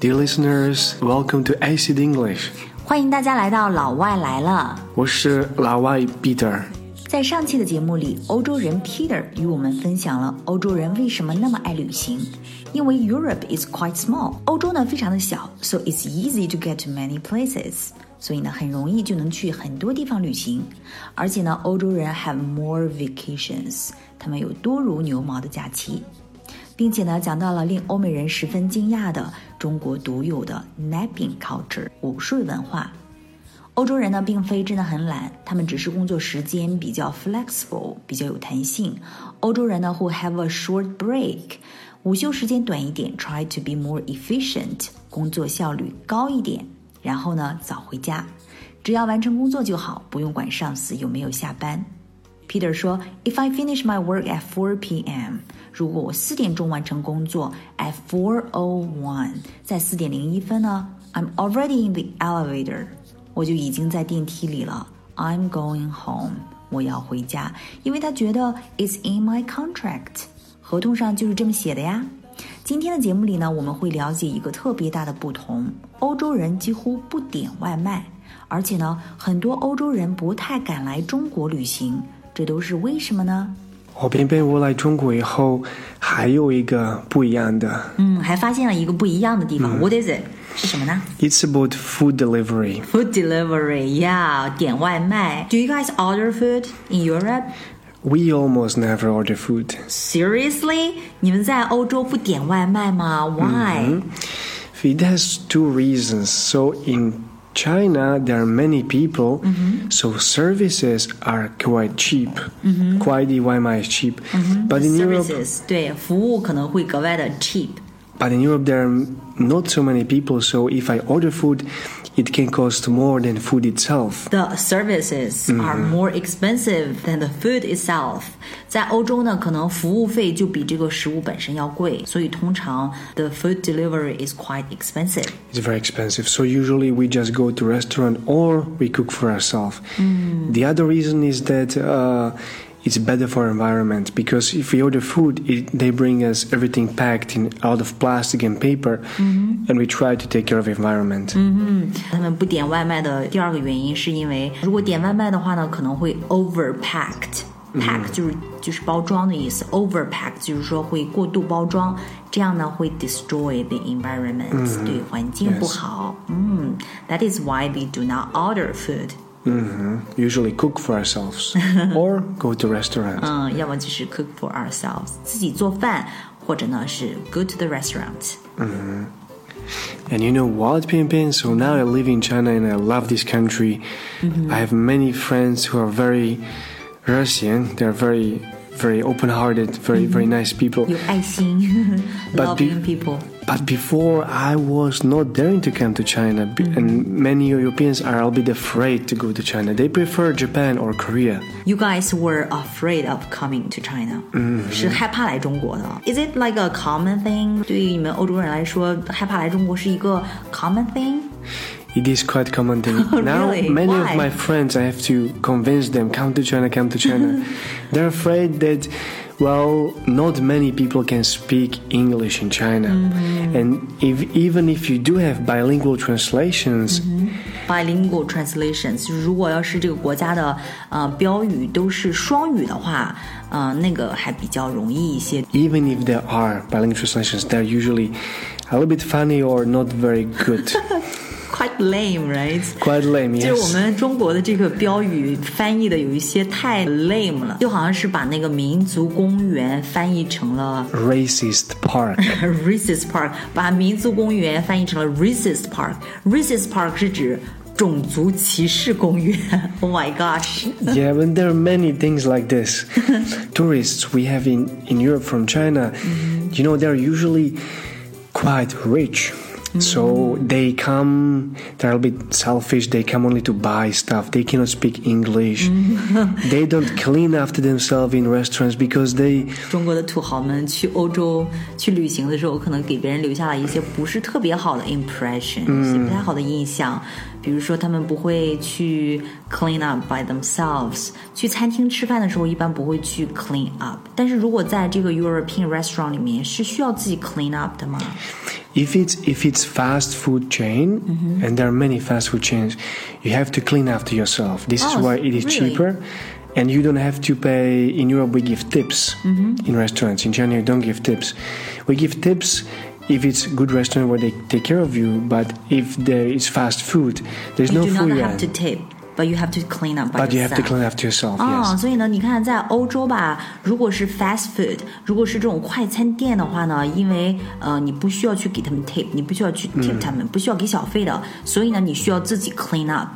Dear listeners, welcome to Yixi English。欢迎大家来到老外来了。我是老外 Peter。在上期的节目里，欧洲人 Peter 与我们分享了欧洲人为什么那么爱旅行。因为 Europe is quite small，欧洲呢非常的小，so it's easy to get to many places。所以呢，很容易就能去很多地方旅行，而且呢，欧洲人 have more vacations，他们有多如牛毛的假期。并且呢，讲到了令欧美人十分惊讶的中国独有的 napping culture 午睡文化。欧洲人呢，并非真的很懒，他们只是工作时间比较 flexible，比较有弹性。欧洲人呢，会 have a short break，午休时间短一点，try to be more efficient，工作效率高一点。然后呢，早回家，只要完成工作就好，不用管上司有没有下班。Peter 说：“If I finish my work at 4 p.m. 如果我四点钟完成工作，at 4:01，在四点零一分呢，I'm already in the elevator，我就已经在电梯里了。I'm going home，我要回家，因为他觉得 it's in my contract，合同上就是这么写的呀。今天的节目里呢，我们会了解一个特别大的不同：欧洲人几乎不点外卖，而且呢，很多欧洲人不太敢来中国旅行。”这都是为什么呢？我偏偏我来中国以后，还有一个不一样的。嗯，还发现了一个不一样的地方。What is it？是什么呢？It's about food delivery. Food delivery, yeah，点外卖。Do you guys order food in Europe? We almost never order food. Seriously？你们在欧洲不点外卖吗？Why? It has two reasons. So in China, there are many people, mm-hmm. so services are quite cheap. Mm-hmm. 快递外卖 is cheap. Mm-hmm. But in services, Europe, 对服务可能会格外的 cheap. But in Europe, there are not so many people, so if I order food, it can cost more than food itself. The services mm -hmm. are more expensive than the food itself. 在欧洲呢，可能服务费就比这个食物本身要贵，所以通常 the food delivery is quite expensive. It's very expensive. So usually we just go to restaurant or we cook for ourselves. Mm. The other reason is that. Uh, it's better for environment because if we order food, it, they bring us everything packed in out of plastic and paper, mm-hmm. and we try to take care of environment. 嗯哼，他们不点外卖的第二个原因是因为如果点外卖的话呢，可能会 overpacked。pack 就是就是包装的意思，overpack 就是说会过度包装，这样呢会 destroy the environment，、嗯、对环境不好。嗯，That is why we do not order food. Mm-hmm. Usually cook for ourselves or go to restaurant. 嗯，要么就是 cook for ourselves，自己做饭，或者呢是 go to the restaurant。嗯、mm-hmm. And you know what, Pianpian? So now I live in China and I love this country. Mm-hmm. I have many friends who are very Russian. They're very, very open-hearted, very, very mm-hmm. nice people. 有爱心，loving people. But before, I was not daring to come to China, mm-hmm. and many Europeans are a bit afraid to go to China. They prefer Japan or Korea. You guys were afraid of coming to China. Mm-hmm. Is it like a common thing? 对于你们欧洲人来说，害怕来中国是一个 common thing? It is quite common thing. Oh, now, really? many Why? of my friends, I have to convince them, come to China, come to China. They're afraid that well, not many people can speak English in China, mm-hmm. and if, even if you do have bilingual translations. Mm-hmm. Bilingual translations，如果要是这个国家的呃标语都是双语的话，呃，那个还比较容易一些。Even if there are bilingual translations, they're usually a little bit funny or not very good. quite lame, right? Quite lame, yes. 就是我们中国的这个标语翻译的有一些太 lame 了，就好像是把那个民族公园翻译成了 racist park。racist park，把民族公园翻译成了 racist park。racist park 是指种族歧视公园。Oh my gosh. yeah, but there are many things like this. Tourists we have in, in Europe from China, mm-hmm. you know, they're usually quite rich. So they come, they're a bit selfish. They come only to buy stuff. They cannot speak English. they don't clean after themselves in restaurants because they. 中国的土豪们去欧洲去旅行的时候，可能给别人留下了一些不是特别好的 impression，、嗯、一些不太好的印象。比如说，他们不会去 clean up by themselves。去餐厅吃饭的时候，一般不会去 clean up。但是如果在这个 European restaurant 里面，是需要自己 clean up 的吗？ If it's if it's fast food chain Mm-hmm. and there are many fast food chains you have to clean after yourself this is Oh, why it is really? cheaper and you don't have to pay in europe we give tips Mm-hmm. in restaurants in china you don't give tips we give tips if it's good restaurant where they take care of you but if there is fast food there's You no do not food have to tip, but you have to clean up by but you have to yourself. clean after yourself 哦 yes 所以呢，你看，在欧洲吧，如果是 fast food，如果是这种快餐店的话呢，因为呃，你不需要去给他们 tip，你不需要去 tip 他们，不需要给小费的，所以呢，你需要自己 clean up。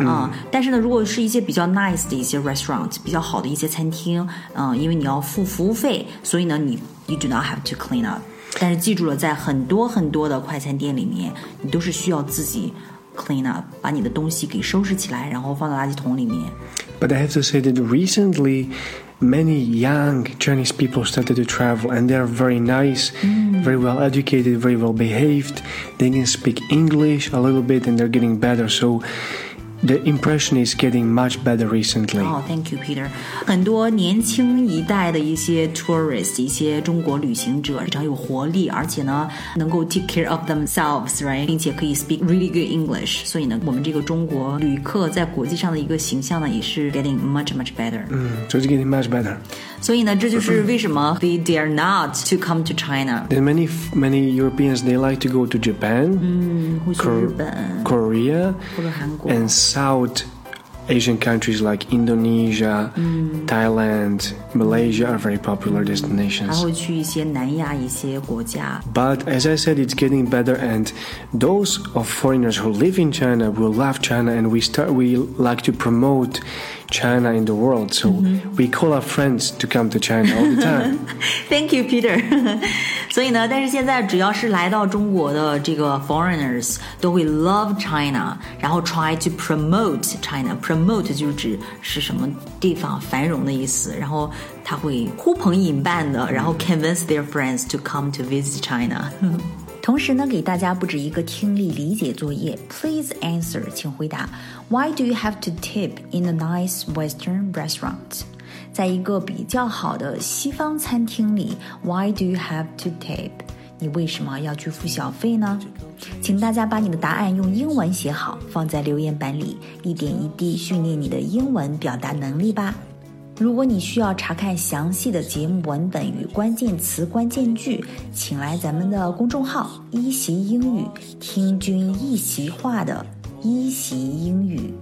嗯，但是呢，如果是一些比较 nice 的一些 restaurant，比较好的一些餐厅，嗯，因为你要付服务费，所以呢，你 you do not have to clean up。但是记住了，在很多很多的快餐店里面，你都是需要自己 clean up，把你的东西给收拾起来，然后放到垃圾桶里面。 But I have to say that recently, many young Chinese people started to travel, and they are very nice, very well educated, very well behaved. They can speak English a little bit, and they're getting better. So the impression is getting much better recently. 哦、t h a n k you, Peter。很多年轻一代的一些 tourist，一些中国旅行者非常有活力，而且呢，能够 take care of themselves，right，并且可以 speak really good English。所以呢，我们这个中国旅客在国际上的一个形象呢，也是 getting much much better。 So it's getting much better. 所以呢，这就是为什么 they dare not to come to China， Then many many Europeans they like to go to Japan, 会去日本 Korea, 或者韩国。 and South Asian countries like Indonesia, mm. Thailand, Malaysia are very popular destinations. But as I said, it's getting better, and those of foreigners who live in China will love China, and we start we like to promote China in the world, so we call our friends to come to China all the time. Thank you, Peter 。所以呢，但是现在只要是来到中国的这个 foreigners 都会 love China，然后 try to promote China。promote 就是指是什么地方繁荣的意思，然后他会呼朋引伴的，然后 convince their friends to come to visit China。 同时呢，给大家布置一个听力理解作业。Please answer，请回答。Why do you have to tip in a nice Western restaurant？在一个比较好的西方餐厅里，Why do you have to tip？你为什么要去付小费呢？请大家把你的答案用英文写好，放在留言板里，一点一滴训练你的英文表达能力吧。如果你需要查看详细的节目文本与关键词、关键句，请来咱们的公众号“一席英语”，听君一席话的一席英语。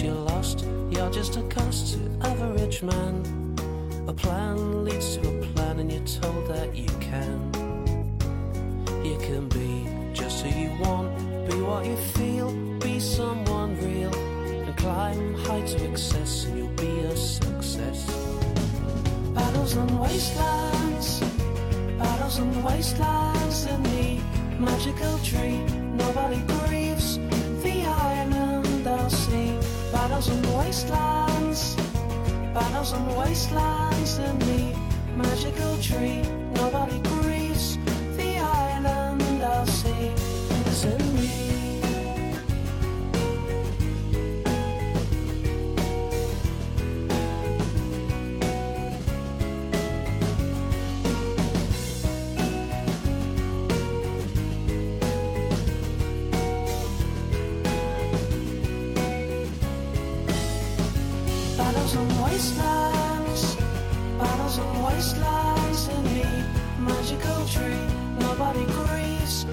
You're lost. You're just a cost to rich man. A plan leads to a plan, and you're told that you can. You can be just who you want, be what you feel, be someone real, and climb high to excess, and you'll be a success. Battles and wastelands, battles and wastelands in the magical tree. Nobody grieves Battles and wastelands, battles and wastelands in the magical tree. Nobody wastelands, battles and wastelands in the magical tree. Nobody grieves